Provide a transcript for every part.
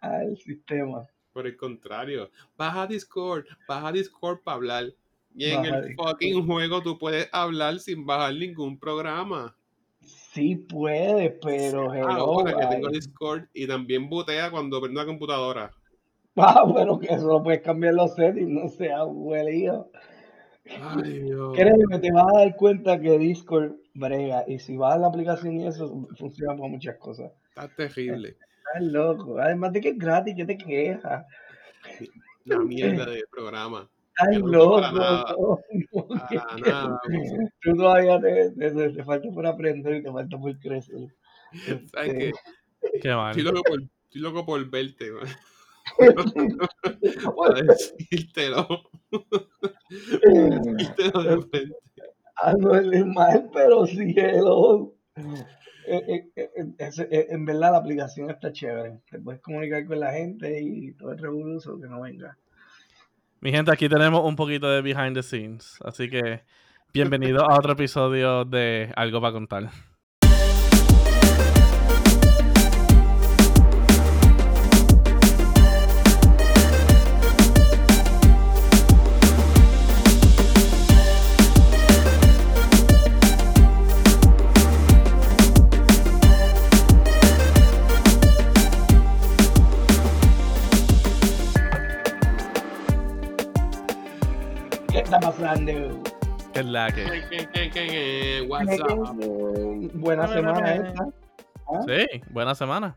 al sistema. Por el contrario, baja Discord, baja Discord para hablar. Y en el fucking juego tú puedes hablar sin bajar ningún programa. Sí puede, pero ahora que tengo Discord y también botea cuando prendo la computadora. Ah, bueno, que eso lo puedes cambiar los settings, no sea huelío. Ay, Dios. Créeme, te vas a dar cuenta que Discord brega y si vas a la aplicación y eso funciona para muchas cosas. Está terrible. Estás loco. Además de que es gratis, ¿qué te quejas? La mierda de programa. Ay, loco. Nada. nada. Tú todavía te, te, falta por aprender y te falta por crecer. ¿Sabes qué? Este, qué mal. Estoy loco por, estoy loco por verte, man. Para decírtelo. decírtelo de frente. Ah, no es mal, pero cielo. Eh, eh, eh, en verdad la aplicación está chévere. Te puedes comunicar con la gente y todo el revolución que no venga. Mi gente, aquí tenemos un poquito de behind the scenes. Así que bienvenido a otro episodio de Algo para contar. ¿Qué es la que? Buena semana esta. ¿Ah? Sí, buena semana.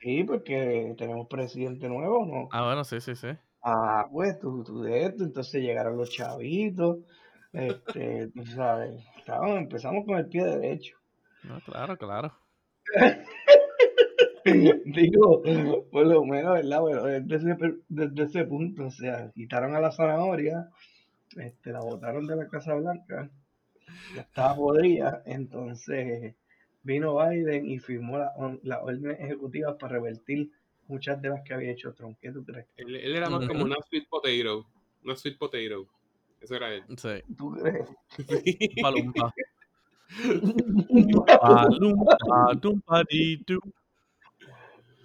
Sí, porque tenemos presidente nuevo, ¿no? Ah, bueno, sí, sí, sí. Ah, pues tú, tú de esto, entonces llegaron los chavitos, este, tú sabes, empezamos con el pie derecho. No, claro, claro. Digo, por lo menos, ¿verdad? Bueno, desde ese, desde ese punto, o sea, quitaron a la zanahoria, este, la votaron de la Casa Blanca, ya estaba podrida, entonces vino Biden y firmó la, la orden ejecutiva para revertir muchas de las que había hecho Trump. ¿Qué tú crees? Él, era más como una sweet potato, una sweet potato. Eso era él. Sí. ¿Tú crees? Palumpa. Palumpa, tumpa,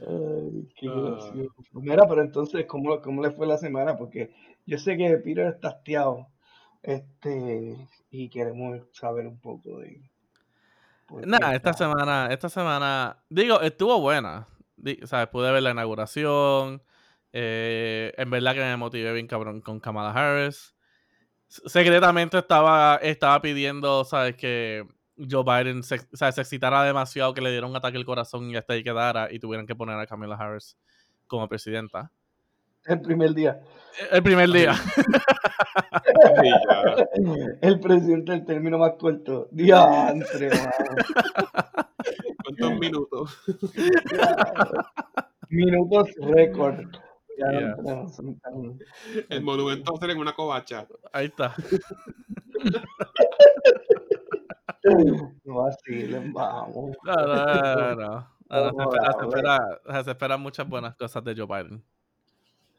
Ay, qué ah. Mira, pero entonces, ¿cómo, ¿cómo le fue la semana? Porque yo sé que Peter está hastiado este, y queremos saber un poco de... Nada, esta semana, esta semana, digo, estuvo buena. ¿Sabes? Pude ver la inauguración. Eh, en verdad que me motivé bien cabrón con Kamala Harris. Secretamente estaba, estaba pidiendo, ¿sabes? Que Joe Biden se, se excitara demasiado, que le diera un ataque al corazón y hasta ahí quedara y tuvieran que poner a Kamala Harris como presidenta. El primer día. El primer día. el presidente del término más corto. Día entre, ¿Cuántos minutos? minutos récord. El monumento va a ser en una covacha. Ahí está. No así, vamos. No, no, no. no. se, esperan muchas buenas cosas de Joe Biden.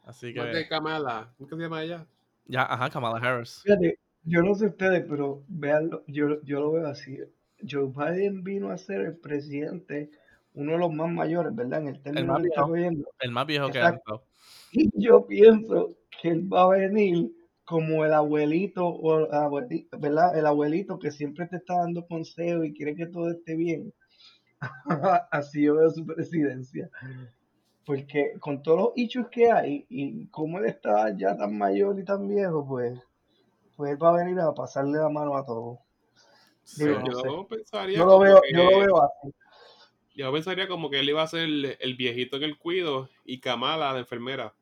Así que. de Kamala. ¿Cómo se llama ella? Ya, ajá, Kamala Harris. Fíjate, yo no sé ustedes, pero veanlo, yo, yo lo veo así. Joe Biden vino a ser el presidente, uno de los más mayores, ¿verdad? En el término el más viejo, el más viejo que ha Y yo pienso que él va a venir como el abuelito, o ¿verdad? El abuelito que siempre te está dando consejos y quiere que todo esté bien. así yo veo su presidencia. Porque con todos los hechos que hay y como él está ya tan mayor y tan viejo, pues, pues él va a venir a pasarle la mano a todos. yo pensaría. Yo lo, veo, yo lo veo así. Yo pensaría como que él iba a ser el, viejito en el cuido y Kamala la enfermera.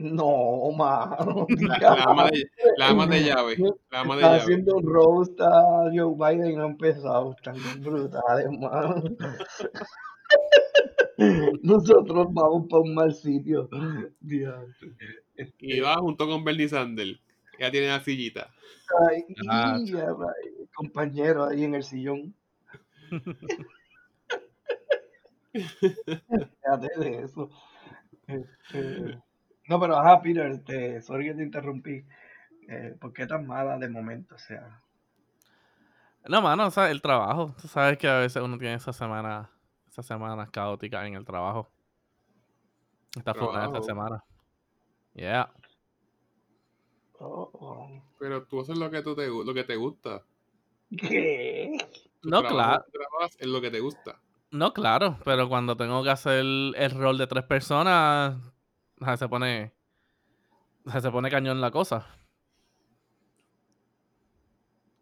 No, mano. La, ama, de, la ama de llave. La ama de está haciendo un roast a Joe Biden y no ha empezado. Están brutales, mano. Nosotros vamos para un mal sitio. Y va junto con Bernie Sanders. Ya tiene la sillita. Ay, ah, compañero ahí en el sillón. Fíjate de eso. Este, no, pero ajá, Peter, este, sorry que te interrumpí. Eh, ¿Por qué tan mala de momento? O sea. No, mano, o sea, el trabajo. Tú sabes que a veces uno tiene esa semana esas semanas caóticas en el trabajo. Está fuera esta semana. Yeah. Oh, oh. Pero tú haces lo que, tú te, lo que te gusta. ¿Qué? no, claro. es lo que te gusta. No, claro, pero cuando tengo que hacer el rol de tres personas, se pone. Se pone cañón la cosa.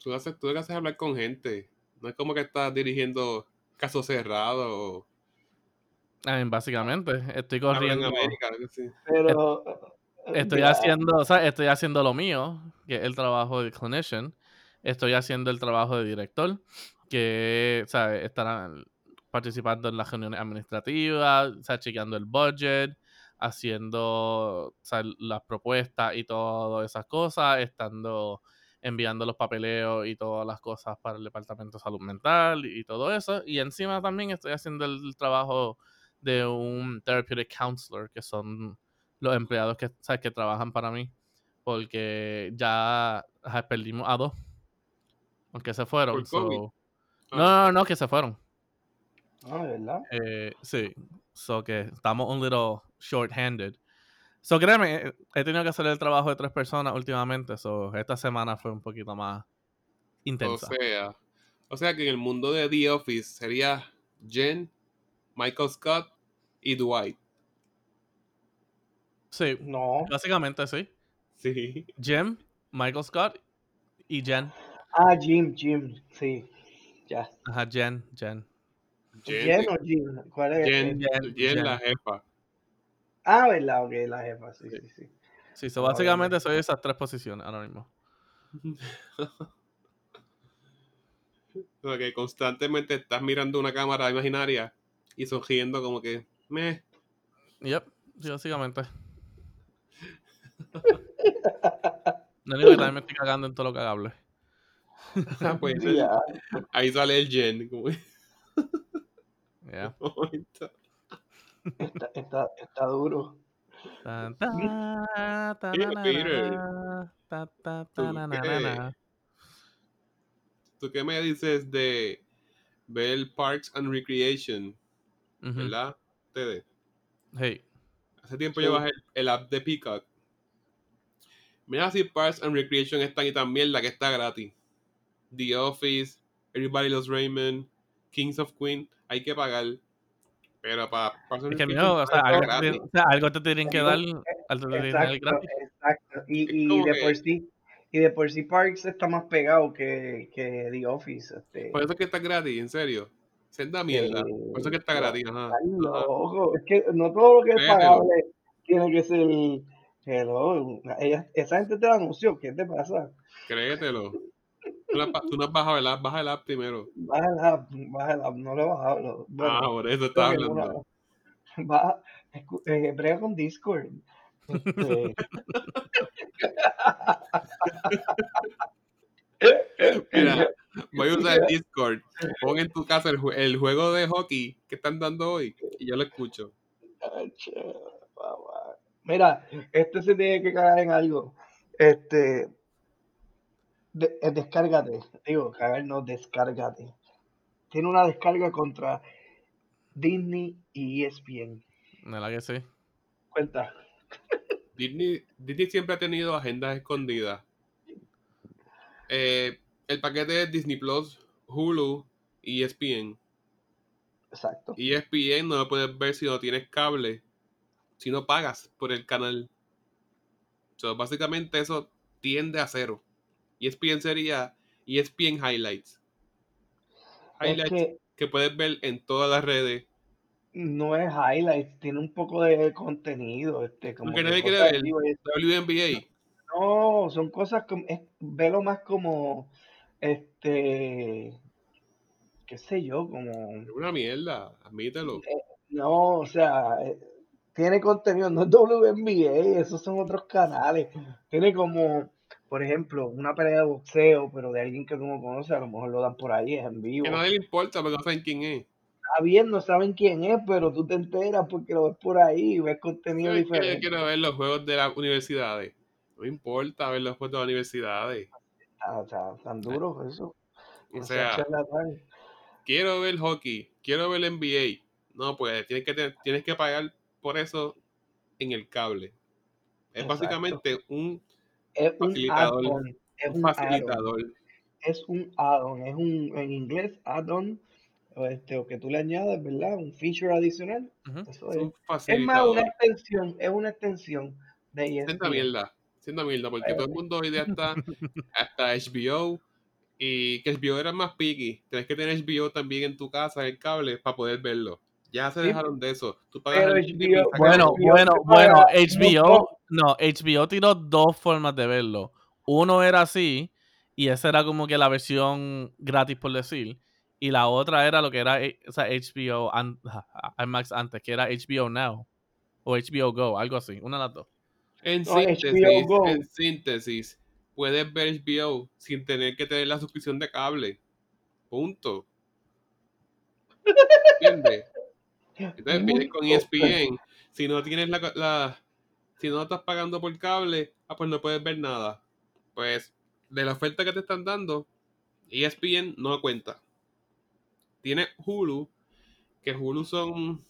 Tú, haces, tú haces hablar con gente. No es como que estás dirigiendo casos cerrados. básicamente, estoy corriendo. Pero. Estoy haciendo, o sea, estoy haciendo lo mío, que es el trabajo de clinician. Estoy haciendo el trabajo de director, que o sea, estarán participando en las reuniones administrativas, o sea, chequeando el budget, haciendo las propuestas y todas esas cosas, estando enviando los papeleos y todas las cosas para el Departamento de Salud Mental y todo eso. Y encima también estoy haciendo el trabajo de un therapeutic counselor, que son los empleados que, ¿sabes? que trabajan para mí, porque ya perdimos a dos, aunque se fueron. no, no, no, que se fueron. Ah, ¿verdad? Eh, sí, so que estamos un little short-handed. So créeme, he tenido que hacer el trabajo de tres personas últimamente, so esta semana fue un poquito más intensa. O sea, o sea que en el mundo de The Office sería Jen, Michael Scott y Dwight. Sí. No. Básicamente sí. Sí. Jim, Michael Scott y Jen. Ah, Jim, Jim, sí. Ya. Ajá, Jen, Jen. Jen, o Jim? ¿Cuál es? Jen, Jen, la jefa. Ah, verdad, ok, la jefa, sí, sí, sí. Sí, so básicamente soy esas tres posiciones ahora mismo. ok, constantemente estás mirando una cámara imaginaria y sonriendo como que, me. Yep, sí, básicamente. No digo que también me estoy cagando en todo lo cagable. Ah, pues, ahí sale el gen. Como... Yeah. está, está, está, duro. ¿Tú qué me dices de ver Parks and Recreation? ¿Verdad? Ustedes. Hey. Hace tiempo yo bajé el, app de Peacock. Mira si Parks and Recreation está y tan mierda que está gratis. The Office, Everybody Loves Raymond, Kings of Queen, hay que pagar. Pero para o sea, algo, te, tienen que dar. Algo te exacto, gratis. exacto. Y, y de por sí. Y de por sí Parks está más pegado que, que The Office. Este. Por eso es que está gratis, en serio. Senda mierda. Por eso que está gratis. Ajá. Ojo, es que no todo lo que es pagable tiene que ser. Hello. esa gente te la anunció. ¿Qué te pasa? Créetelo. Tú no, has bajado el app, baja el app primero. Baja el app, baja el app, no lo he bajado. ah, por eso estás hablando. baja, eh, brega con Discord. Este... Mira, voy a usar Discord. Pon en tu casa el, el, juego de hockey que están dando hoy y yo lo escucho. Mira, este se tiene que cagar en algo. Este. De, descárgate. Digo, cagar no, descárgate. Tiene una descarga contra Disney y ESPN. la que sí? Cuenta. Disney, Disney siempre ha tenido agendas escondidas eh, el paquete de Disney Plus, Hulu y ESPN. Exacto. Y ESPN no lo puedes ver si no tienes cable, si no pagas por el canal. So, básicamente eso tiende a cero. ESPN sería ESPN Highlights. Highlights que, puedes ver en todas las redes. No es highlights, tiene un poco de contenido. Este, como Porque nadie quiere ver WNBA. No, son cosas como, es, velo más como, este, qué sé yo, como... Es una mierda, admítelo. Eh, no, o sea, eh, tiene contenido, no es WNBA, esos son otros canales. Tiene como, por ejemplo, una pelea de boxeo, pero de alguien que tú no conoces, a lo mejor lo dan por ahí, es en vivo. Que nadie le importa porque no saben quién es. Está bien, no saben quién es, pero tú te enteras porque lo ves por ahí y ves contenido diferente. Yo quiero ver los juegos de las universidades. No importa ver los juegos de las universidades. Ah, o sea, tan duro eso. O sea, quiero ver hockey, quiero ver NBA. No, pues tienes que, tienes que pagar por eso en el cable. Es básicamente un es un facilitador. add-on, es un facilitador. es un add-on, es un, en inglés, add-on, o, este, o que tú le añades, ¿verdad? Un feature adicional. Eso Es es. un Es más, una extensión, es una extensión de E Sienta ESPN. mierda. Sienta mierda, porque todo el mundo hoy día está hasta HBO. Y que HBO era más picky. Tienes que tener HBO también en tu casa, el cable, para poder verlo. Ya se Sí. dejaron de eso. Tú pagas Pero el HBO streaming, sacas Bueno, bueno, bueno, HBO, no, HBO tiró dos formas de verlo. Uno era así, y esa era como que la versión gratis, por decir. Y la otra era lo que era eh, o sea, HBO IMAX antes, que era HBO Now. O HBO Go, algo así, una de las dos. En No, síntesis, en síntesis, puedes ver HBO sin tener que tener la suscripción de cable. Punto. ¿Entiendes? Entonces vienes con E. ESPN. Si no tienes la, la- si no estás pagando por cable, ah, pues no puedes ver nada. Pues de la oferta que te están dando, E ESPN no cuenta. Tiene Hulu, que Hulu son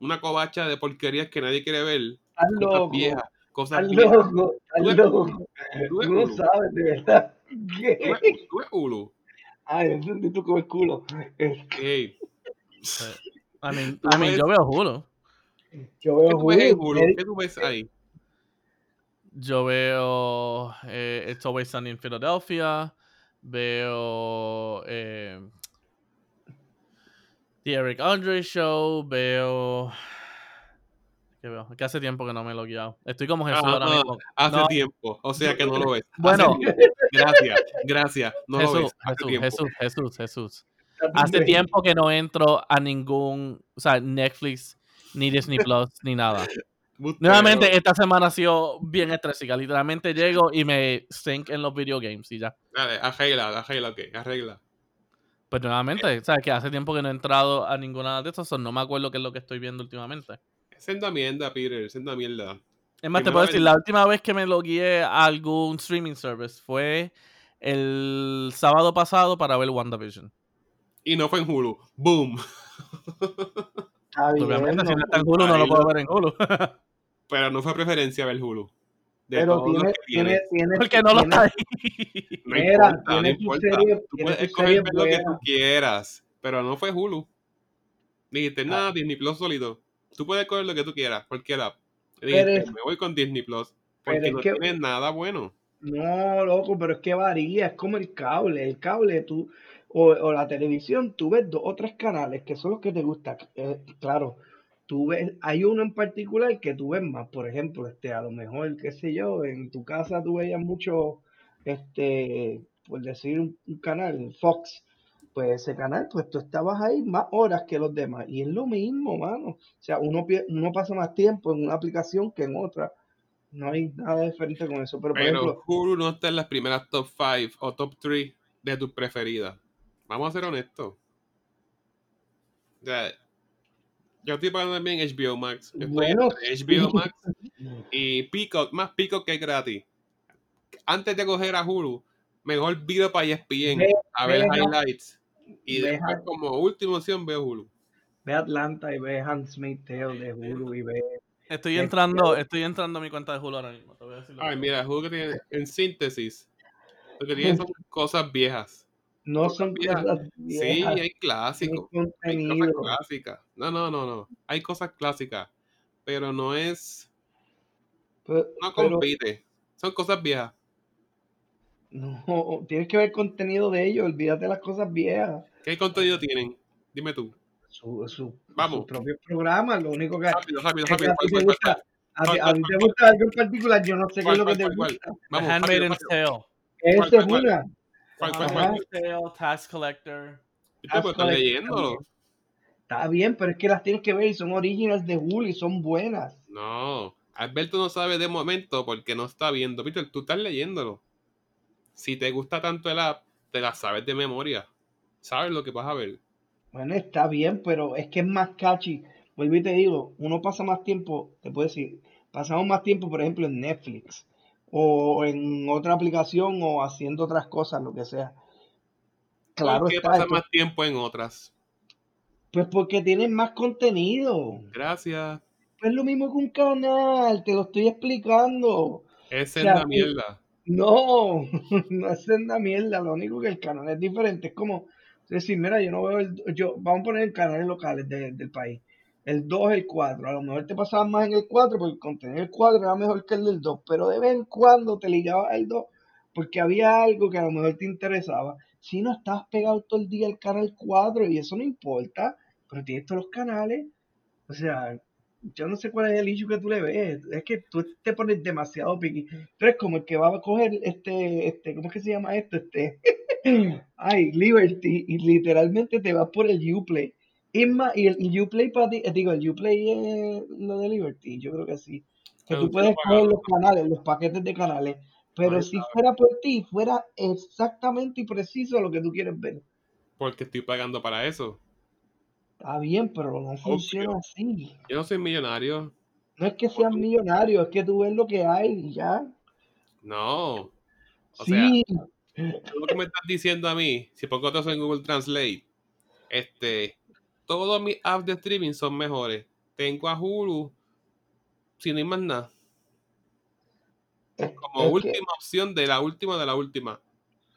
una covacha de porquerías que nadie quiere ver. Estás Cosas loco, viejas, cosas viejas. loco, Tú estás ves- loco. tú Tú no Hulu. sabes, de verdad. ¿Tú ¿Qué? ves- tú ves Hulu? Ay, entendí tú como el culo. Es- Ey, I mean, Tú I mean, ves- yo veo Hulu. Yo ¿Qué veo tú ves en Hulu, Hulu? Eric, ¿Qué tú ves ahí? Yo veo eh, It's Always Sunny in Philadelphia. Veo eh, The Eric Andre Show. Veo. ¿Qué veo? Que hace tiempo que no me he logueado. Estoy como Jesús Ajá, ahora mismo. Hace No. tiempo, o sea que no lo ves. Bueno. Gracias, gracias. No lo Jesús, ves. Hace Jesús, tiempo. Jesús, Jesús, Jesús. Hace tiempo que no entro a ningún, o sea, Netflix, ni Disney Plus, ni nada. Bustero. Nuevamente, esta semana ha sido bien estrésica. Literalmente llego y me sink en los video games y ya. Dale, arregla, arregla, ok, arregla. Pues nuevamente, ¿sabes? Que hace tiempo que no he entrado a ninguna de estas, so no me acuerdo qué es lo que estoy viendo últimamente. Senda mierda, Peter, senda mierda. Es más, te puedo decir, la última vez que me logueé a algún streaming service fue el sábado pasado para ver WandaVision. Y no fue en Hulu. Boom. Bien, Obviamente, si no, está en Hulu, no lo puedo ver en Hulu. Pero no fue preferencia ver Hulu. De Pero tiene, tiene. tiene, Porque no lo está ahí. No Mira, importa, no tiene tu importa. serie- Tú tiene puedes escoger ver lo que tú quieras. Pero no fue Hulu. Dijiste Ah. nada, Disney Plus solito. Tú puedes coger lo que tú quieras, cualquier app. Dijiste, es- me voy con Disney Plus. pero Porque no que- tiene nada bueno. No, loco, pero es que varía, es como el cable. El cable, tú, o, o la televisión, tú ves dos o tres canales que son los que te gustan. Eh, claro, tú ves, hay uno en particular que tú ves más, por ejemplo, este, a lo mejor, qué sé yo, en tu casa tú veías mucho, este, por decir un, un canal, Fox. Pues ese canal, pues tú estabas ahí más horas que los demás. Y es lo mismo, mano. O sea, uno, uno pasa más tiempo en una aplicación que en otra. No hay nada diferente con eso. Pero, por Pero ejemplo, Hulu no está en las primeras top 5 o top 3 de tus preferidas. Vamos a ser honestos. O sea, yo estoy pagando también HBO Max. Yo estoy Bueno, HBO sí. Max y Peacock, más Peacock que gratis. Antes de coger a Hulu, mejor video para ESPN Ve- a ver ve- highlights. Y ve- después, como última opción, veo Hulu. ve Atlanta y ve Handmaid's Tale de Hulu y ve... Estoy entrando, estoy entrando a mi cuenta de Hulu ahora mismo. Te voy a Ay, mira, Hulu que tiene, en síntesis, lo que tiene son cosas viejas. No son viejas. cosas Sí, viejas, hay clásicos. hay Hay cosas clásicas. No, no, no, no. Hay cosas clásicas. Pero no es. Pero, No pero compite. Son cosas viejas. no, tienes que ver contenido de ellos, olvídate de las cosas viejas. ¿Qué contenido tienen? Dime tú. Su, su, Vamos. sus propios programas, lo único que, Rápido, rápido, rápido. a ti ¿Cuál, te cuál, gusta, a ti, ¿Cuál, a cuál, ti cuál, te gusta algo en particular, yo no sé qué ¿Cuál, es lo que te cuál, gusta. Vamos, rápido, rápido. Tale. Esa cuál, es una. ¿Cuál, The cuál, cuál? Tale, Tax Collector. Estás leyéndolo. Está bien, pero es que las tienes que ver y son originals de Hulu y son buenas. No. Alberto no sabe de momento porque no está viendo. Peter, tú estás leyéndolo. Si te gusta tanto el app, te la sabes de memoria. Sabes lo que vas a ver. Bueno, está bien, pero es que es más catchy. Vuelvo y te digo, uno pasa más tiempo, te puedo decir, pasamos más tiempo, por ejemplo, en Netflix o en otra aplicación o haciendo otras cosas, lo que sea. Claro ¿Por qué está, esto- más tiempo en otras? pues porque tienen más contenido. Gracias. es lo mismo que un canal, te lo estoy explicando. Es en la mierda. No, no es en la mierda, lo único que el canal es diferente. Es como decir, mira, yo no veo el, yo, vamos a poner canales locales del país. El 2, el 4. A lo mejor te pasabas más en el 4 porque el contenido del 4 era mejor que el del 2. Pero de vez en cuando te ligabas el 2 porque había algo que a lo mejor te interesaba. Si no estás pegado todo el día al canal 4 y eso no importa, pero tienes todos los canales. O sea, yo no sé cuál es el issue que tú le ves. Es que tú te pones demasiado piqui. Tú eres como el que va a coger este, este, ¿cómo es que se llama esto? Este, ay, Liberty, y literalmente te vas por el Uplay. Y, y el Uplay para ti, eh, digo, el Uplay es lo de Liberty, yo creo que sí. Que tú puedes coger los canales, los paquetes de canales. Pero si fuera por ti, fuera exactamente y preciso lo que tú quieres ver. Porque estoy pagando para eso. Está bien, pero no funciona así. Yo no soy millonario. No es que seas millonario, es que tú ves lo que hay y ya. No. O sí. sea, lo que me estás diciendo a mí, si pongo todo en Google Translate, este, todos mis apps de streaming son mejores. Tengo a Hulu, sin ir más nada. Como última opción de la última de la última.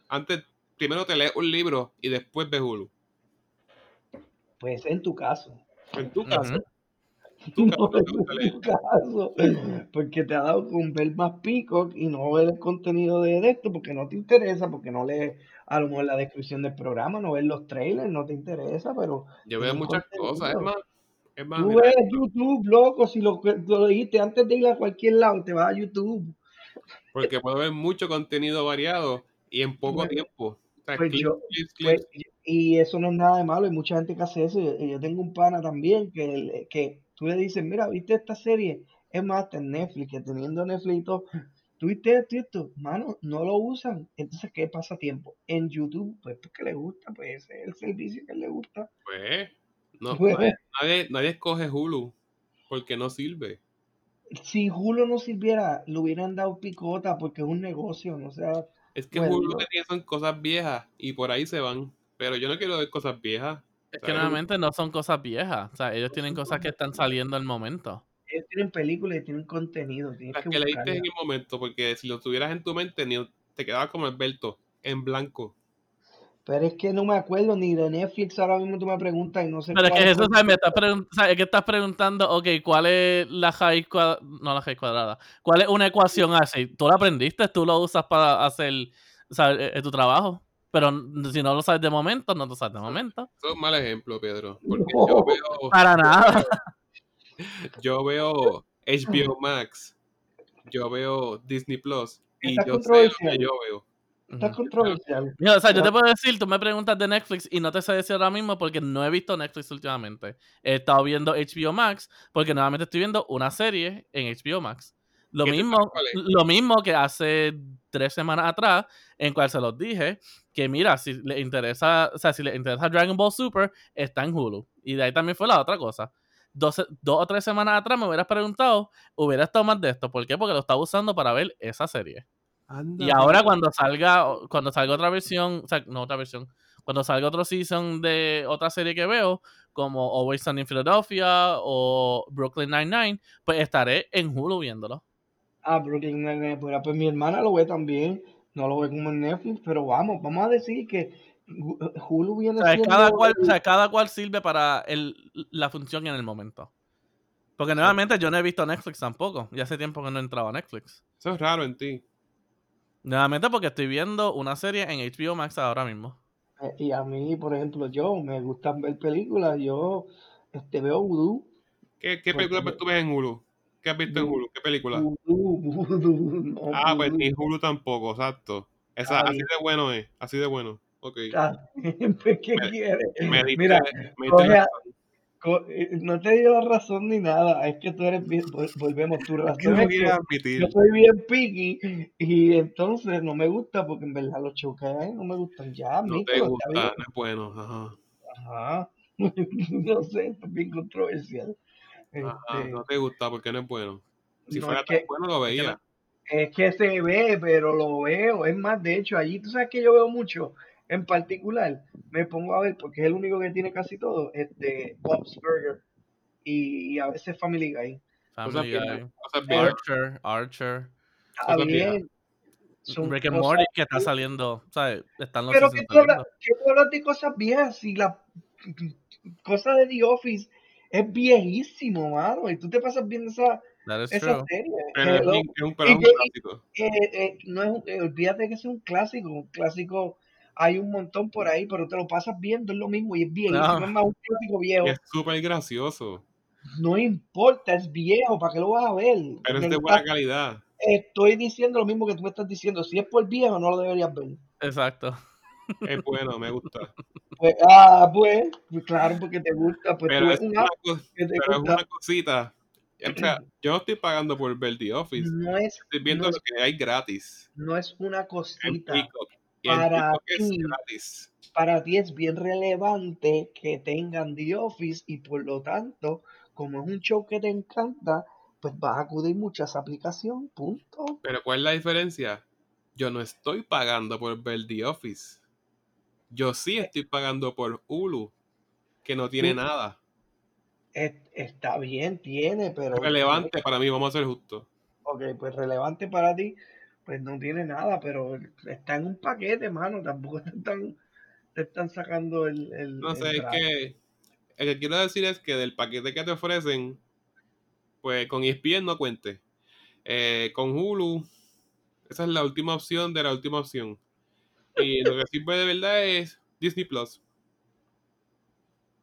Antes, primero te lees un libro y después ves Hulu. Pues en tu caso. En tu caso. En tu caso, porque te ha dado con ver más Peacock y no ver el contenido de esto porque no te interesa, porque no lees a lo mejor la descripción del programa, no ves los trailers, no te interesa, pero... Yo veo muchas cosas, es más... Es más Tú ves YouTube, loco, si lo, lo dijiste antes de ir a cualquier lado, te vas a YouTube. Porque puedo ver mucho contenido variado y en poco tiempo. Pues pues, y eso no es nada de malo, hay mucha gente que hace eso. Yo, tengo un pana también que, que tú le dices, mira, ¿viste esta serie? Es más, en Netflix, que teniendo Netflix y todo, ¿tuviste esto y esto? Mano, no lo usan. Entonces, ¿qué pasa tiempo? En YouTube, pues porque le gusta, pues ese es el servicio que le gusta. Pues, no, pues, nadie, nadie escoge Hulu porque no sirve si Hulu no sirviera, le hubieran dado picota porque es un negocio, no sea. Es que Hulu lo que tiene son cosas viejas y por ahí se van. Pero yo no quiero ver cosas viejas. Es que normalmente no son cosas viejas. O sea, ellos tienen cosas que están saliendo al momento. Ellos tienen películas y tienen contenido. Las que, leíste en el momento, porque si lo tuvieras en tu mente, te quedaba como Alberto, en blanco. Pero es que no me acuerdo ni de Netflix ahora mismo tú me preguntas y no sé. Pero es que eso, ¿sabes? Me estás preguntando, es que estás preguntando, ok, ¿cuál es la raíz cuadrada? No la raíz cuadrada. ¿Cuál es una ecuación así? Tú la aprendiste, tú lo usas para hacer ¿sabes? E, e, tu trabajo. Pero si no lo sabes de momento, no lo sabes de momento. Eso es un mal ejemplo, Pedro. Porque yo veo. Para nada. Yo veo HBO Max. Yo veo Disney Plus. Y yo sé lo que yo veo. Está controversial. o sea, yo te puedo decir, tú me preguntas de Netflix y no te sé decir ahora mismo porque no he visto Netflix últimamente. He estado viendo HBO Max porque nuevamente estoy viendo una serie en HBO Max. Lo mismo, lo mismo que hace tres semanas atrás, en cual se los dije, que mira, si le interesa, o sea, si le interesa Dragon Ball Super, está en Hulu. Y de ahí también fue la otra cosa. Dos, dos o tres semanas atrás me hubieras preguntado, hubiera estado más de esto. ¿Por qué? Porque lo estaba usando para ver esa serie y ahora cuando salga, cuando salga otra versión, o sea, no otra versión, cuando salga otro season de otra serie que veo, como Always Sunny in Philadelphia o Brooklyn Nine-Nine, pues estaré en Hulu viéndolo. Ah, Brooklyn Nine-Nine, pues, pues, mi hermana lo ve también, no lo ve como en Netflix, pero vamos, vamos a decir que Hulu viene o sea, Cada cual, o sea, cada cual sirve para el, la función en el momento. Porque nuevamente yo no he visto Netflix tampoco, ya hace tiempo que no he entrado a Netflix. Eso es raro en ti. Nuevamente porque estoy viendo una serie en HBO Max ahora mismo. Eh, y a mí, por ejemplo, yo me gusta ver películas, yo este, veo Voodoo. ¿Qué, qué película tú ves en Hulu? ¿Qué has visto en Hulu? ¿Qué película? ah, pues ni Hulu tampoco, exacto. Esa, así de bueno es, así de bueno. Ok. ¿Qué quieres? Mira, me eh, no te digo la razón ni nada, es que tú eres bien, volvemos, tu razón es que yo soy bien picky y entonces no me gusta porque en verdad los choques no me gustan ya. No te gusta, no es bueno, ajá. Ajá, no sé, es bien controversial. Ajá, este no te gusta porque no es bueno. Si fuera tan bueno lo veía. Es que se ve, pero lo veo, es más, de hecho, allí tú sabes que yo veo mucho en particular, me pongo a ver, porque es el único que tiene casi todo, este Bob's Burger y, a veces Family Guy. Family Guy. Archer, Archer. Está bien. Rick and Morty que está saliendo, ¿sabes? Están los Pero que tú, hablas, que tú hablas de cosas viejas y la cosa de The Office es viejísimo, mano. Y tú te pasas viendo esa, That is esa true. serie. Pero es, un, pero es un que- clásico. Eh, eh, no es, un- eh, olvídate que es un clásico. Un clásico hay un montón por ahí, pero te lo pasas viendo, es lo mismo y es viejísimo. No. Es más, un clásico viejo. Es súper gracioso. No importa, es viejo, ¿para qué lo vas a ver? Pero es de buena calidad. Estoy diciendo lo mismo que tú me estás diciendo. Si es por viejo, no lo deberías ver. Exacto. Es bueno, me gusta. Pues, ah, pues, pues claro, porque te gusta. Pues tú Pero ves es un una, que te pero es una cosita. O sea, yo no estoy pagando por ver The Office. No es, Estoy viendo no lo es, que hay gratis. no es una En cosita. Para ti. gratis. Para ti es bien relevante que tengan The Office y por lo tanto, como es un show que te encanta, pues vas a acudir mucho a esa aplicación. Punto. Pero ¿cuál es la diferencia? Yo no estoy pagando por ver The Office. Yo sí estoy pagando por Hulu, que no tiene nada. Es- está bien, tiene, pero. Relevante para mí, vamos a ser justos. Ok, pues relevante para ti, pues no tiene nada, pero está en un paquete, mano. Tampoco te están, te están sacando el. el No el sé, es que el que quiero decir es que del paquete que te ofrecen, pues con ESPN no cuente. Eh, con Hulu, esa es la última opción de la última opción. Y lo que sirve de verdad es Disney Plus.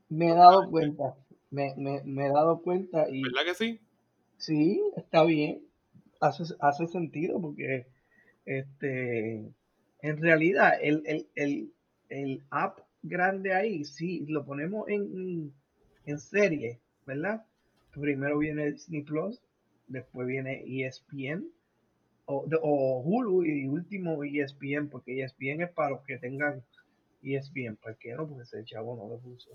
Me he dado cuenta, me, me, me he dado cuenta y ¿Verdad que sí? sí, está bien, hace, hace sentido porque este, en realidad el, el, el, el app grande ahí, sí, lo ponemos en, en serie, ¿verdad? Primero viene Disney Plus, después viene ESPN o, o Hulu y último ESPN, porque ESPN es para los que tengan ESPN, ¿por qué no? Porque ese chavo no lo puso.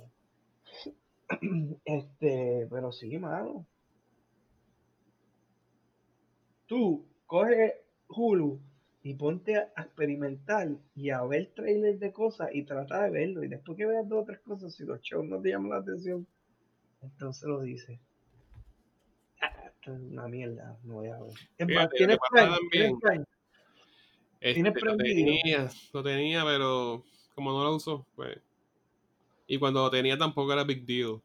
Este, pero sí, mano. Tú coge Hulu y ponte a experimentar y a ver trailers de cosas y trata de verlo. Y después que veas dos o tres cosas, si los shows no te llaman la atención, entonces lo dices. "Ah, esto es una mierda, no voy a ver. Es más, ¿tienes Prime? Este, lo tenía, lo tenía, pero como no lo uso, pues. Y cuando lo tenía tampoco era big deal.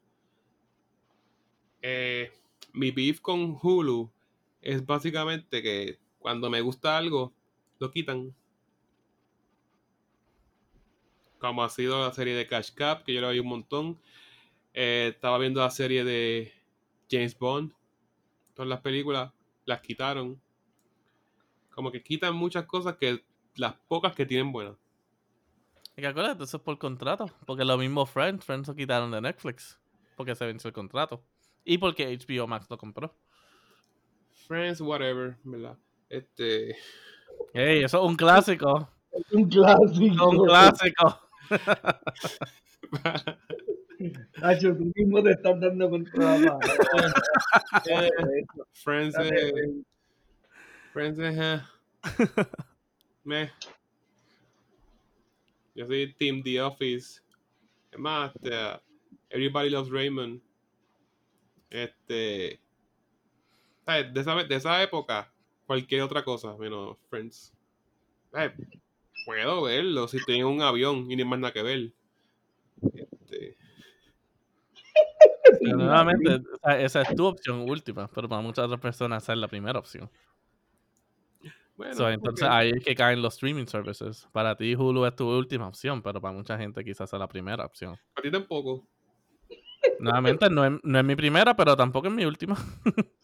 Eh, mi beef con Hulu es básicamente que cuando me gusta algo, lo quitan. Como ha sido la serie de Cash Cap, que yo la vi un montón. Eh, estaba viendo la serie de James Bond. Todas las películas las quitaron. Como que quitan muchas cosas que las pocas que tienen buenas. Y que acuérdate, eso es por contrato. Porque lo mismo Friends, Friends lo quitaron de Netflix. Porque se venció el contrato. Y porque HBO Max lo compró. Friends, whatever, ¿verdad? Este. Ey, eso es un clásico. Es un clásico. Un clásico. Nacho, tú mismo te estás dando contra la mano. eh, Friends. Friends es. eh, meh. Yo soy Team The Office. Es más, este, Everybody Loves Raymond. Este. ¿sabes? De esa, de esa época, cualquier otra cosa, menos Friends. ¿sabes? Puedo verlo si estoy en un avión y no hay más nada que ver. Este, Pero nuevamente, esa es tu opción última. Pero para muchas otras personas esa es la primera opción. bueno, So, entonces ahí es que caen los streaming services. Para ti Hulu es tu última opción, pero para mucha gente quizás es la primera opción. A ti tampoco. Nuevamente no es, no es mi primera, pero tampoco es mi última.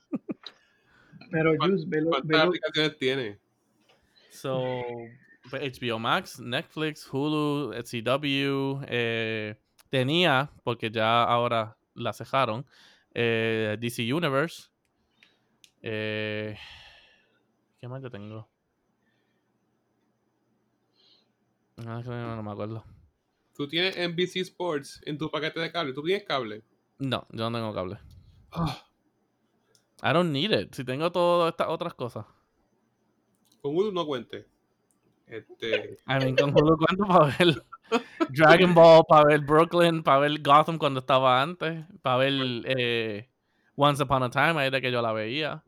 Pero ¿Cuán- Jus, velo, ¿Cuántas velo, aplicaciones tiene? So, pues, HBO Max, Netflix, Hulu, CW, eh, tenía, porque ya ahora la cejaron, eh, DC Universe. eh, ¿Qué más yo tengo? No, que no, no me acuerdo. Tú tienes NBC Sports en tu paquete de cable. ¿Tú tienes cable? No, yo no tengo cable. Ah, I don't need it. Si tengo todas estas otras cosas. con Hulu no cuente. Este, I mean, con Hulu cuento para ver Dragon Ball, para ver Brooklyn, para ver Gotham cuando estaba antes, para ver eh, Once Upon a Time, ahí de que yo la veía.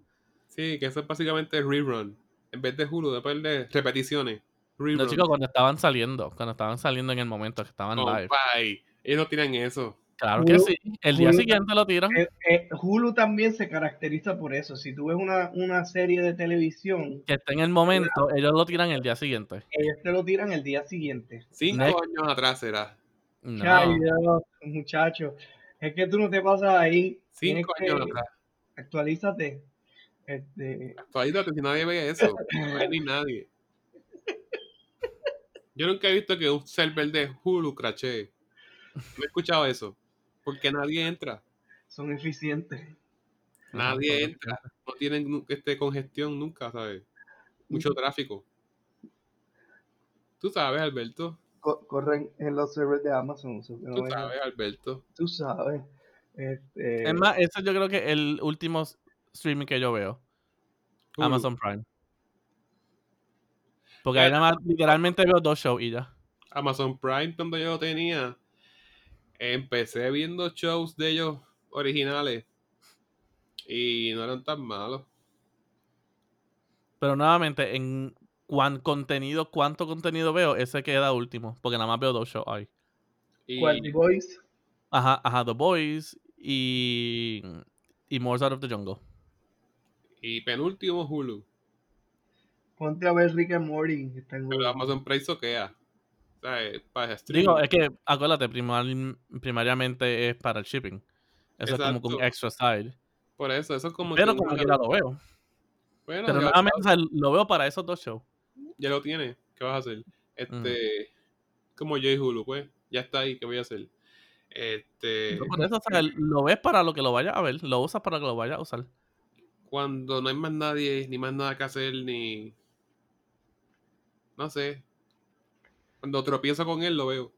Sí, que eso es básicamente rerun. En vez de Hulu, después de repeticiones. Rerun. Los chicos cuando estaban saliendo, cuando estaban saliendo en el momento que estaban live. Compay, ellos no tiran eso. Claro que sí. El día Hulu- siguiente lo tiran. Eh, eh, Hulu también se caracteriza por eso. Si tú ves una, una serie de televisión, Que está en el momento, ellos lo tiran el día siguiente. ellos te lo tiran el día siguiente. Cinco Next. años atrás será. No. Ay, Dios, muchacho. Es que tú no te pasas ahí. Tienes Cinco que- años atrás. Actualízate. Este, Actualízate si nadie ve eso. No hay ni nadie. Yo nunca he visto que un server de Hulu crachee. No he escuchado eso. Porque nadie entra. son eficientes. Nadie entra. No tienen este, congestión nunca, ¿sabes? Mucho tráfico. Tú sabes, Alberto. Co- corren en los servers de Amazon. no Tú sabes, Alberto. Tú sabes. Este, Es más, eso yo creo que es el último streaming que yo veo. Hulu. Amazon Prime. Porque ahí nada más literalmente veo dos shows y ya. Amazon Prime, cuando yo lo tenía, empecé viendo shows de ellos originales. Y no eran tan malos. Pero nuevamente, en cuán contenido, cuánto contenido veo, ese queda último. Porque nada más veo dos shows ahí. Y ¿Cuál, The Boys? Ajá, ajá, The Boys y. Y More Out of the Jungle. Y penúltimo Hulu. Ponte a ver Rick and Morty. que Está en Pero. Amazon Prime soquea. ¿Sabes? Para streaming. Digo, es que, acuérdate, primar- primariamente es para el shipping. Eso es como un extra side. Por eso, eso es como. Pero como quiera lo veo. Bueno, Pero nuevamente, o sea, lo veo para esos dos shows. ya lo tiene. ¿Qué vas a hacer? Este. Como yo y Hulu, pues. Ya está ahí. ¿Qué voy a hacer? Este. No, por eso, o sea, lo ves para lo que lo vayas a ver. Lo usas para que lo vayas a usar. Cuando no hay más nadie, ni más nada que hacer, ni. No sé. Cuando tropiezo con él, lo veo.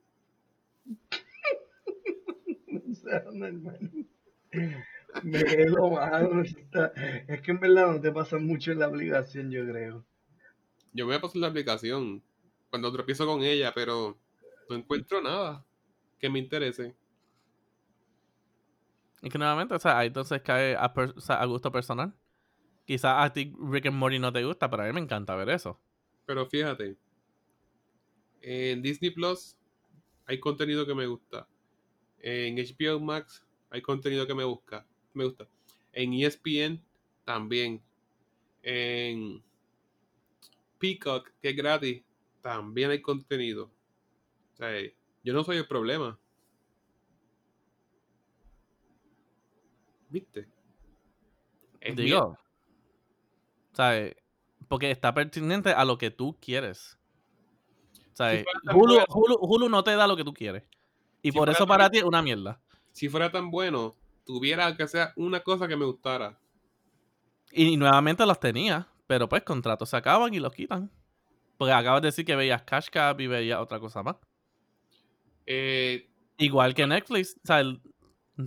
O sea, normal. Me lo mano, está- Es que en verdad no te pasa mucho en la obligación, yo creo. Yo me voy a pasar la aplicación cuando tropiezo con ella, pero no encuentro nada que me interese. Y que nuevamente, o sea, ahí entonces cae a, per- o sea, a gusto personal. Quizás a ti Rick and Morty no te gusta, pero a mí me encanta ver eso. Pero fíjate, en Disney Plus hay contenido que me gusta. En HBO Max hay contenido que me busca, me gusta. En ESPN también. En Peacock, que es gratis, también hay contenido. O sea, yo no soy el problema. ¿Viste? Es Digo, ¿sabes? Porque está pertinente a lo que tú quieres. Tan Hulu, bueno. Hulu, Hulu no te da lo que tú quieres. Y Si por eso tan- para ti es una mierda. si fuera tan bueno, tuviera que sea una cosa que me gustara. Y, nuevamente los tenía, pero pues contratos se acaban y los quitan. Porque acabas de decir que veías Cash Cab y veías otra cosa más. Eh, Igual que Netflix, o sea,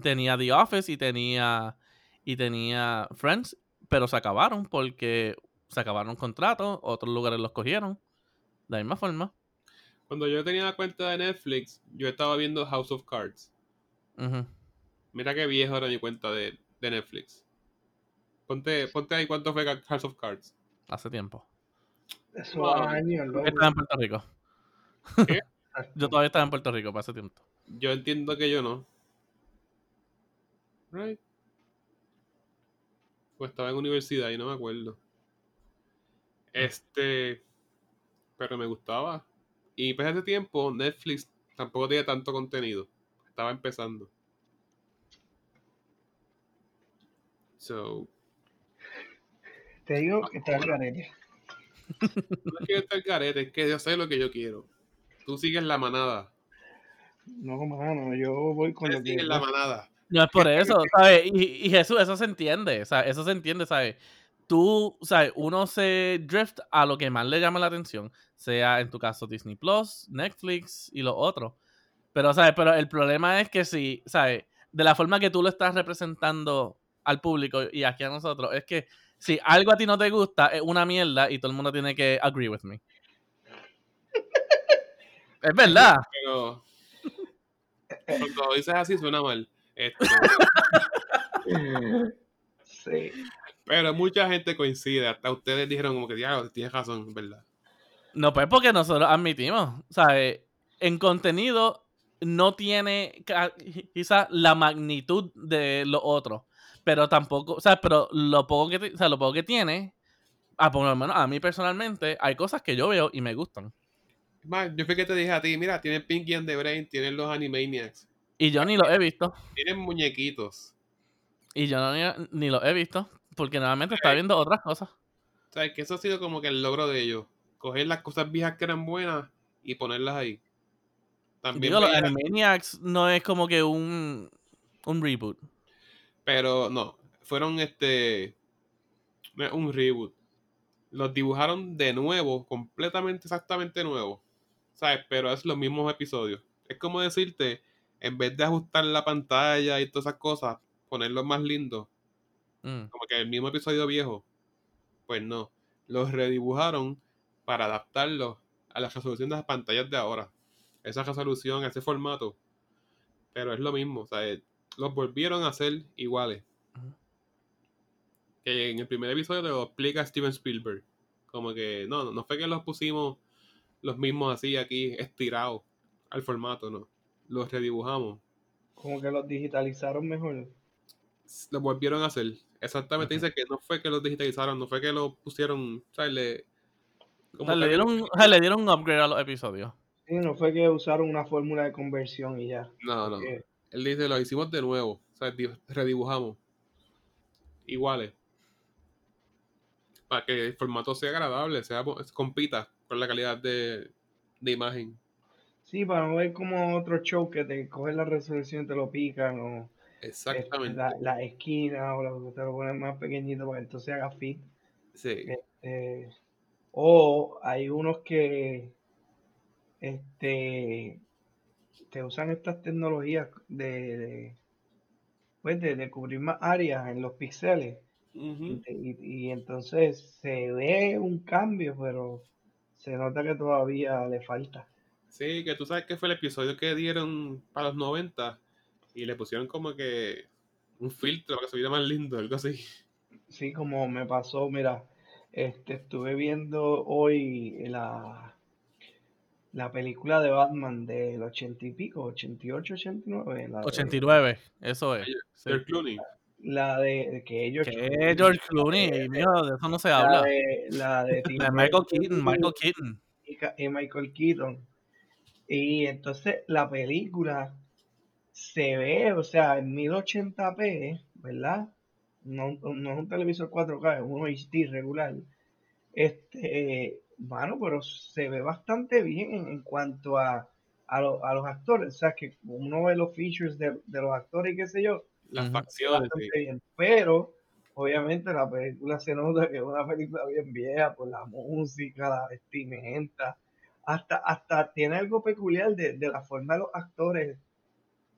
tenía The Office y tenía y tenía Friends, pero se acabaron porque se acabaron contratos, otros lugares los cogieron. De la misma forma. Cuando yo tenía la cuenta de Netflix, yo estaba viendo House of Cards. Mira qué viejo era mi cuenta de, de Netflix. Ponte, ponte ahí cuánto fue House of Cards. Hace tiempo. Eso Wow. años, loco. estaba en Puerto Rico. ¿Qué? Yo todavía estaba en Puerto Rico para ese tiempo. Yo entiendo que yo no. Right. Pues estaba en universidad y no me acuerdo. Este. Pero me gustaba. Y pues ese tiempo Netflix tampoco tenía tanto contenido. Estaba empezando. So. Te digo que está el garete. No es que yo esté al garete, es que yo sé lo que yo quiero. Tú sigues la manada. No, mano, yo voy con lo Tú que. sigues la manada. No es por eso, ¿sabes? Y, y Jesús, eso se entiende, o sea, eso se entiende, ¿sabes? Tú, ¿sabes? Uno se drift a lo que más le llama la atención, sea en tu caso Disney Plus, Netflix y lo otro. Pero, ¿sabes? Pero el problema es que si, ¿sabes? De la forma que tú lo estás representando al público y aquí a nosotros, es que si algo a ti no te gusta, es una mierda y todo el mundo tiene que agree with me. es verdad. Pero. Cuando dices así suena mal. Este, sí. Pero mucha gente coincide, hasta ustedes dijeron como que, diablo, tienes razón, ¿verdad? No, pues porque nosotros admitimos, ¿sabes? En contenido no tiene quizás la magnitud de lo otro, pero tampoco, o sea, pero lo poco que, o sea, lo poco que tiene, a por lo menos a mí personalmente, hay cosas que yo veo y me gustan. Más, yo fui que te dije a ti, mira, tienen Pinky and the Brain, tienen los Animaniacs. Y yo ni los he visto. Tienen muñequitos. Y yo no, ni, ni los he visto, porque normalmente está viendo otras cosas. O sea, que eso ha sido como que el logro de ellos. Coger las cosas viejas que eran buenas y ponerlas ahí. También Digo, los Animaniacs no es como que un, un reboot. Pero no, fueron este un reboot. Los dibujaron de nuevo, completamente exactamente nuevo. ¿Sabes? Pero es los mismos episodios. Es como decirte, en vez de ajustar la pantalla y todas esas cosas, ponerlo más lindo. Mm. Como que el mismo episodio viejo. Pues no. Los redibujaron para adaptarlos a la resolución de las pantallas de ahora. Esa resolución, ese formato. Pero es lo mismo. O sea, los volvieron a hacer iguales. Que en el primer episodio lo explica Steven Spielberg. Como que no, no fue que los pusimos los mismos así aquí estirados al formato, no. Los redibujamos. Como que los digitalizaron mejor. Los volvieron a hacer. Exactamente, dice que no fue que los digitalizaron, no fue que los pusieron, o sea, le, le, dieron, le dieron un upgrade a los episodios. Sí, no fue que usaron una fórmula de conversión y ya. No, no. Él dice, lo hicimos de nuevo. O sea, redibujamos. Iguales. Para que el formato sea agradable, sea compita con la calidad de, imagen. Sí, para no ver como otro show que te coge la resolución y te lo pican o Exactamente. Este, la, esquina o lo, te lo ponen más pequeñito para que entonces haga fit. Sí. Este, o hay unos que este que usan estas tecnologías de, pues de, cubrir más áreas en los píxeles. y, entonces se ve un cambio, pero se nota que todavía le falta. Sí, que tú sabes que fue el episodio que dieron para los 90 y le pusieron como que un filtro para que se viera más lindo, algo así. Sí, como me pasó, mira, este, estuve viendo hoy la, la película de Batman del ochenta y pico, 88, 89. La 89, eso es. George Clooney. La de, que George ¿Qué George Clooney, de eso no se habla. la de, Michael Keaton, Michael Keaton. Y, Michael Keaton. Y entonces la película se ve, o sea, en 1080p, ¿verdad? No, no es un televisor 4K, es un HD regular. Este, bueno, pero se ve bastante bien en, cuanto a, a, los actores. O sea, que uno ve los features de, los actores y qué sé yo. Las facciones. Pero, obviamente, la película se nota que es una película bien vieja por la música, la vestimenta. Hasta, hasta tiene algo peculiar de, de la forma de los actores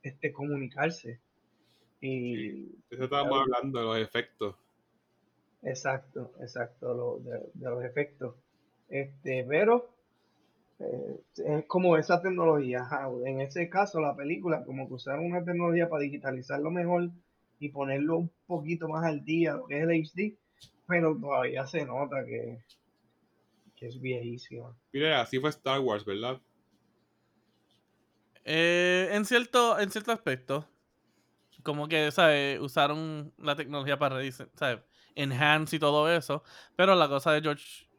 este, comunicarse. Y, Eso estábamos hablando de los efectos. Exacto, exacto, de, los efectos. Este, pero eh, es como esa tecnología. En ese caso, la película, como que usaron una tecnología para digitalizarlo mejor y ponerlo un poquito más al día, lo que es el HD, pero todavía se nota que, que es viejísimo. Mira, así fue Star Wars, ¿verdad? Eh, en, cierto, en cierto aspecto, como que, ¿sabes? Usaron la tecnología para, ¿sabes? Enhance y todo eso. Pero la cosa de George,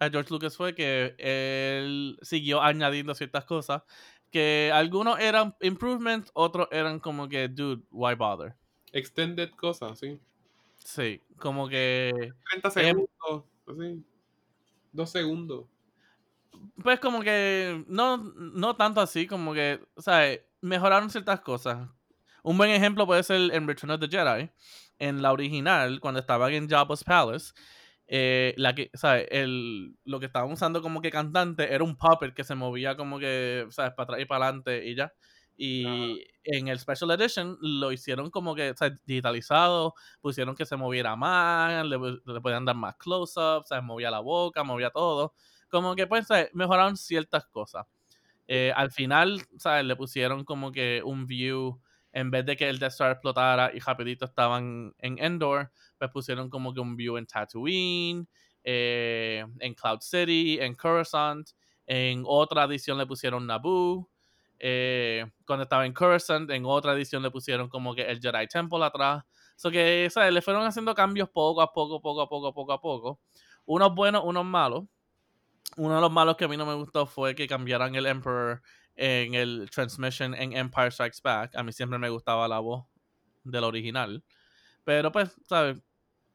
George Lucas fue que él siguió añadiendo ciertas cosas. Que algunos eran improvements, otros eran como que, dude, why bother? Extended cosas, sí. Sí, como que. 30 segundos, así. Dos segundos pues como que no, no tanto así, como que, ¿sabes? Mejoraron ciertas cosas. Un buen ejemplo puede ser en Return of the Jedi. En la original, cuando estaban en Jabba's Palace, eh, la que, ¿sabes? El, lo que estaban usando como que cantante era un puppet que se movía como que, ¿sabes? Para atrás y para adelante y ya. Y en el Special Edition lo hicieron como que ¿sabes? digitalizado, pusieron que se moviera más, le, le podían dar más close-ups, ¿sabes? movía la boca, movía todo como que pues mejoraron ciertas cosas. Eh, al final, ¿sabes? Le pusieron como que un view en vez de que el Death Star explotara y rapidito estaban en Endor, pues pusieron como que un view en Tatooine, eh, en Cloud City, en Coruscant. En otra edición le pusieron Naboo. Eh, cuando estaba en Coruscant, en otra edición le pusieron como que el Jedi Temple atrás. So que, ¿sabes? Le fueron haciendo cambios poco a poco, poco a poco, poco a poco. Unos buenos, unos malos. Uno de los malos que a mí no me gustó fue que cambiaran el Emperor en el transmission en Empire Strikes Back. A mí siempre me gustaba la voz del original. Pero pues, ¿sabes?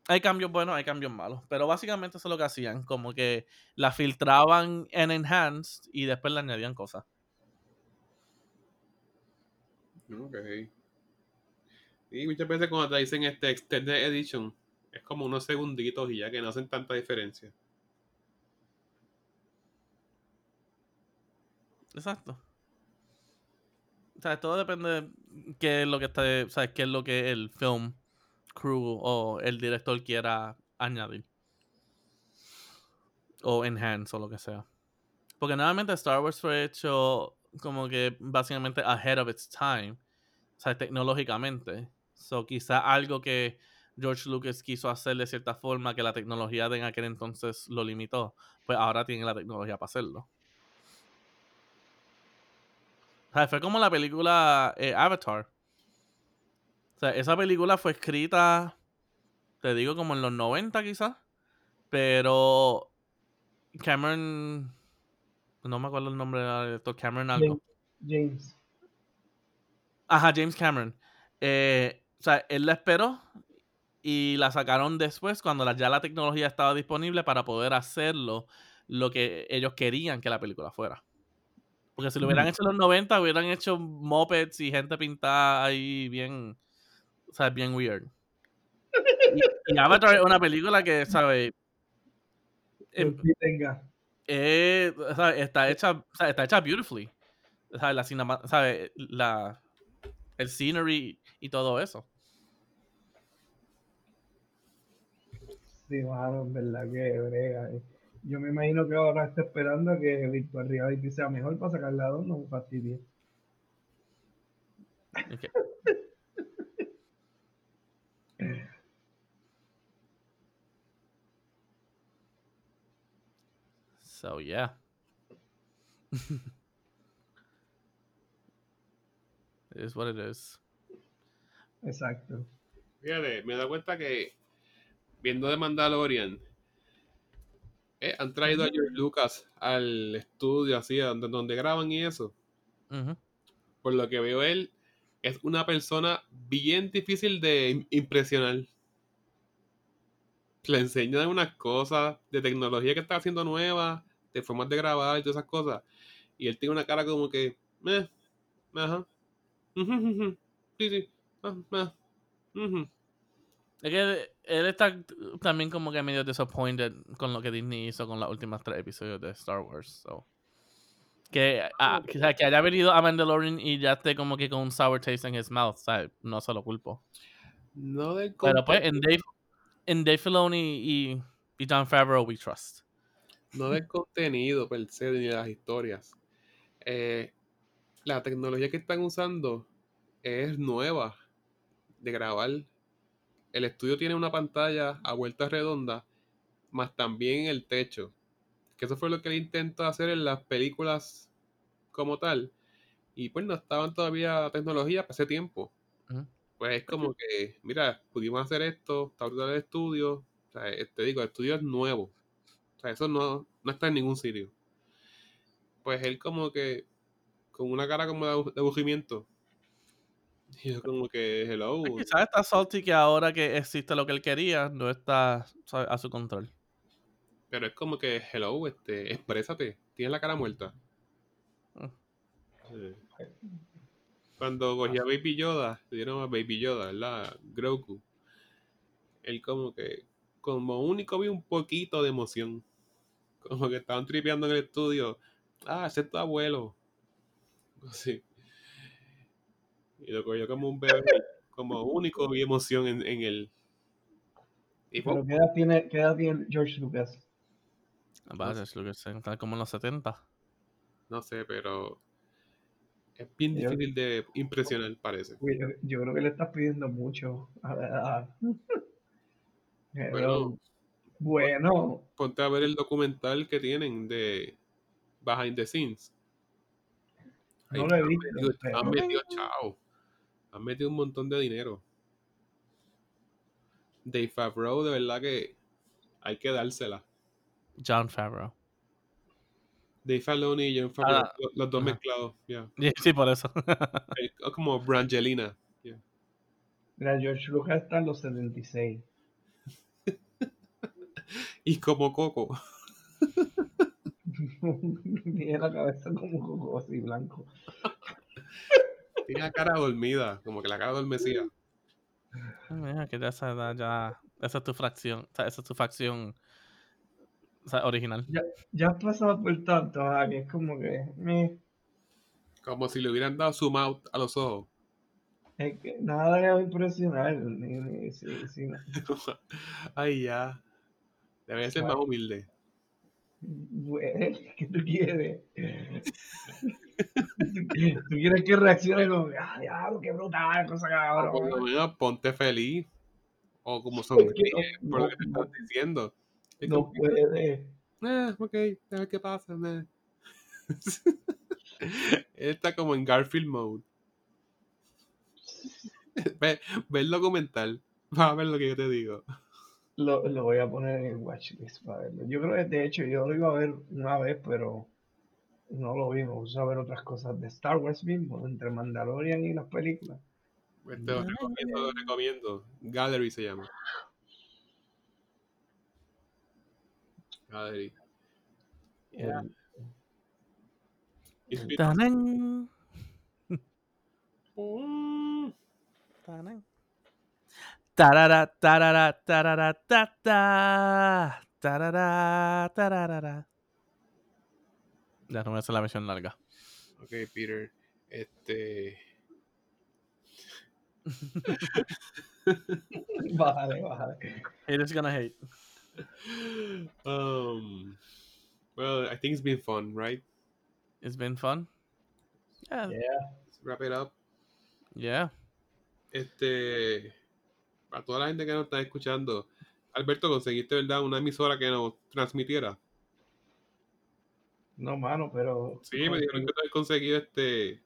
Hay cambios buenos, hay cambios malos. Pero básicamente eso es lo que hacían. Como que la filtraban en Enhanced y después le añadían cosas. Ok. Y muchas veces cuando te dicen este Extended Edition, es como unos segunditos y ya que no hacen tanta diferencia. Exacto. O sea, todo depende de qué es lo que está, o sea, qué es lo que el film crew o el director quiera añadir. O enhance o lo que sea. Porque nuevamente Star Wars fue hecho como que básicamente ahead of its time. O sea, tecnológicamente. So, quizá algo que George Lucas quiso hacer de cierta forma que la tecnología de en aquel entonces lo limitó, pues ahora tiene la tecnología para hacerlo. O sea, fue como la película eh, Avatar. O sea, esa película fue escrita, te digo, como en los 90 quizás. Pero Cameron, no me acuerdo el nombre del director, Cameron algo. James. Ajá, James Cameron. Eh, o sea, él la esperó y la sacaron después cuando ya la tecnología estaba disponible para poder hacerlo lo que ellos querían que la película fuera. Porque si lo hubieran hecho en los 90, hubieran hecho mopeds y gente pintada ahí bien, o sea, bien weird. Y, Avatar es una película que, ¿sabes? Em, eh, está hecha, está hecha beautifully. ¿Sabes? La cinema, ¿sabes? La, el scenery y todo eso. Sí, mano, en verdad que brega. Eh. Yo me imagino que ahora está esperando que Virtual Reality sea mejor para sacar la 2, no me fastidie. Okay. so yeah. it is what it is. Exacto. Fíjate, me da cuenta que viendo de Mandalorian, eh, han traído a George Lucas al estudio, así, donde, donde graban y eso. Por lo que veo, él es una persona bien difícil de impresionar. Le enseñan unas cosas de tecnología que está haciendo nueva, de formas de grabar y todas esas cosas. Y él tiene una cara como que, meh, ajá, sí, sí, ah, es que él está también como que medio disappointed con lo que Disney hizo con los últimos tres episodios de Star Wars. Que, ah, que, haya venido a Mandalorian y ya esté como que con un sour taste en his mouth, ¿sabes? No se lo culpo. No de Pero pues en Dave, en Dave Filoni y, y John Favreau we trust. No del contenido per se ni de las historias. Eh, la tecnología que están usando es nueva de grabar el estudio tiene una pantalla a vuelta redonda, más también el techo. Que eso fue lo que él intentó hacer en las películas como tal. Y pues no estaban todavía tecnología para ese tiempo. Pues es como que, mira, pudimos hacer esto, está ahorita el estudio. O sea, eh, te digo, el estudio es nuevo. O sea, eso no, no está en ningún sitio. Pues él como que, con una cara como de aburrimiento, y yo como que, hello. Quizás está salty que ahora que existe lo que él quería, no está a su control. Pero es como que, hello, este, exprésate, tienes la cara muerta. Ah. Cuando cogía a Baby Yoda, le dieron a Baby Yoda, ¿verdad? Grogu. Él como que, como único vi un poquito de emoción. Como que estaban tripeando en el estudio. Ah, ese es tu abuelo. Así. Y lo cogió como un bebé, como único y emoción en, en él. Y ¿Pero qué edad, tiene, qué edad tiene George Lucas? Va, George Lucas está como en los 70. No sé, pero Es bien difícil de impresionar, parece. Yo, creo que le estás pidiendo mucho. bueno, bueno. Ponte a ver el documental que tienen de Behind the Scenes. no lo he visto. Han metido, chao. Han metido un montón de dinero. Dave Favreau, de verdad que hay que dársela. John Favreau. Dave Filoni y John Favreau, ah, los, dos mezclados. Sí, por eso. es como Brangelina. Mira, George Lucas está en los 76. y como Coco. Tiene la cabeza como Coco, así blanco. Tiene la cara dormida, como que la cara adormecida. Mira, que ya esa ya. Esa es tu fracción. esa es tu facción original. Ya, ya has pasado por tanto, que es como que. Como si le hubieran dado zoom out a los ojos. Es que nada le va a impresionar. Ay, ya. Debería ser más humilde. Bueno, ¿qué tú quieres? ¿Tú quieres que reaccione como, ah, diablo, qué brutal, cosa cabrón? Ah, ponte feliz. O como sonríe por lo que te estás diciendo. no puede. Eh, ok, a ver qué pasa. está como en Garfield mode. Ve, ve, el documental. Va a ver lo que yo te digo. Lo, lo voy a poner en el watchlist para verlo. Yo creo que de hecho yo lo iba a ver una vez, pero no lo vi. Me gusta ver otras cosas de Star Wars mismo, entre Mandalorian y las películas. Te lo recomiendo, lo recomiendo. Gallery se llama. Gallery. Yeah. Tarara, tarara, tarara, ta, tarara, tarara. Ya no me hace la versión larga. Ok, Peter. Este. bájale, bájale. Haters gonna hate. Um. Well, I think it's been fun, right? It's been fun. Yeah. Yeah. Let's wrap it up. Yeah. Este a toda la gente que nos está escuchando, Alberto, ¿conseguiste verdad una emisora que nos transmitiera? No, mano, pero. Sí, me dijeron que tú habías conseguido este.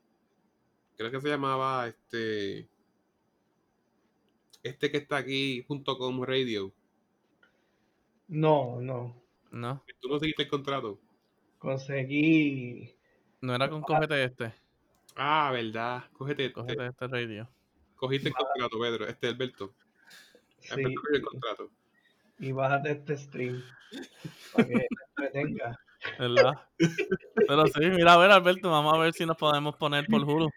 Creo que se llamaba este. Este que está aquí, junto con Radio. No, no. No. ¿Tú no seguiste el contrato? Conseguí. No era con Cógete este. Ah, verdad. Cógete este. Cógete este radio. Cogiste el contrato, Pedro. Este Alberto. Sí. el contrato. Y bájate este stream. Para que me tenga. ¿Verdad? Pero sí, mira, a ver, Alberto, vamos a ver si nos podemos poner por Hulu.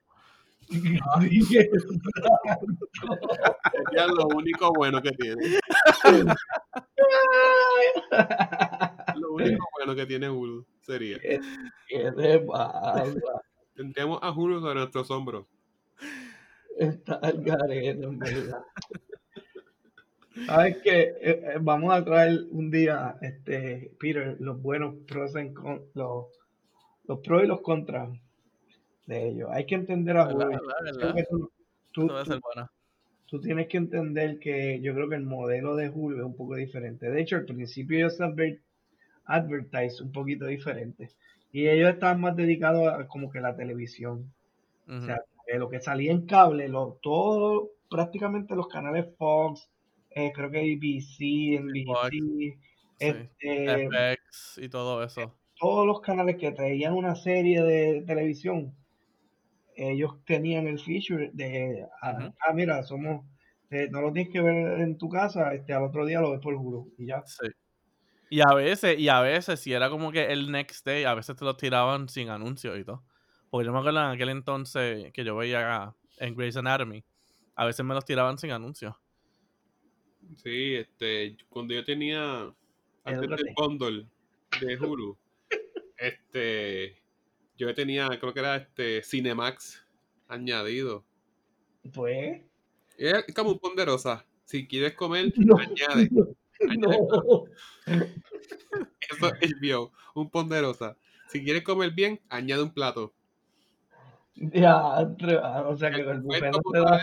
ya lo único bueno que tiene. lo único bueno que tiene Hulu sería. ¿Qué, qué pasa? Tendríamos a Hulu sobre nuestros hombros. Está el garete, en verdad. Sabes que eh, eh, vamos a traer un día, este, Peter, los buenos pros, en con, los, los pros y los contras de ellos. Hay que entender a Julio. Tú, tú, tienes que entender que yo creo que el modelo de Julio es un poco diferente. De hecho, al principio ellos advertise un poquito diferente. Y ellos estaban más dedicados a como que la televisión. O sea, lo que salía en cable, lo, todo, prácticamente los canales Fox, eh, creo que ABC, NBC, este, FX y todo eso. Todos los canales que traían una serie de televisión, ellos tenían el feature de, ah, ah mira, somos, eh, no lo tienes que ver en tu casa, este, al otro día lo ves por juro y ya. Sí. Y a veces, y a veces, si era como que el next day, a veces te lo tiraban sin anuncios y todo. Porque yo me acuerdo en aquel entonces que yo veía en Grey's Anatomy, a veces me los tiraban sin anuncios. Sí, este, cuando yo tenía antes del bundle de Hulu, este, yo tenía, creo que era este Cinemax añadido. Pues. Es como un ponderosa. Si quieres comer, añade. No. Eso es bio, un ponderosa. Si quieres comer bien, añade un plato. Ya, o sea que el, buffet, no te da...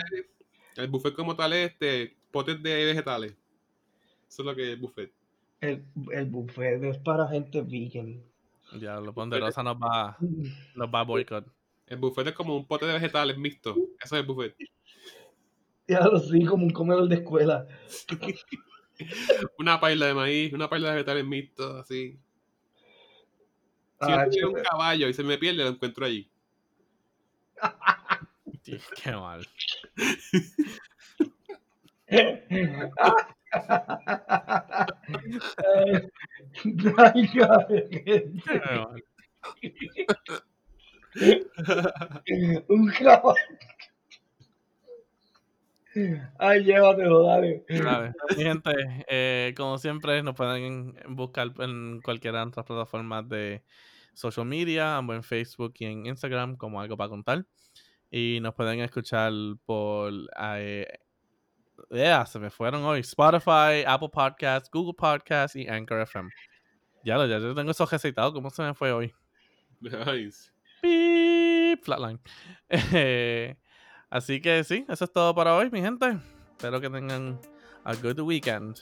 el buffet como tal es este, potes de vegetales. Eso es lo que es el buffet. El, el buffet es para gente vegan. Ya, lo ponderosa nos va, nos va a boicot. El buffet es como un pote de vegetales mixto. Eso es el buffet. Ya lo sí, como un comedor de escuela. una paila de maíz, una paila de vegetales mixtos, así. Si yo tuviera un caballo y se me pierde, lo encuentro allí. qué mal. Un caballo. Ay, llévatelo, dale. Mi gente, eh, como siempre, nos pueden buscar en cualquiera de nuestras plataformas de social media, ambos en Facebook y en Instagram, como algo para contar. Y nos pueden escuchar por. Eh, se me fueron hoy. Spotify, Apple Podcasts, Google Podcasts y Anchor FM. Ya lo, ya yo tengo eso recetado. ¿Cómo se me fue hoy? Nice. Beep, flatline. así que sí, eso es todo para hoy, mi gente. Espero que tengan a good weekend.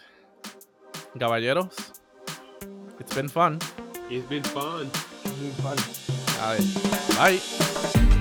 Caballeros, it's been fun. It's been fun. It's been fun. A ver, bye.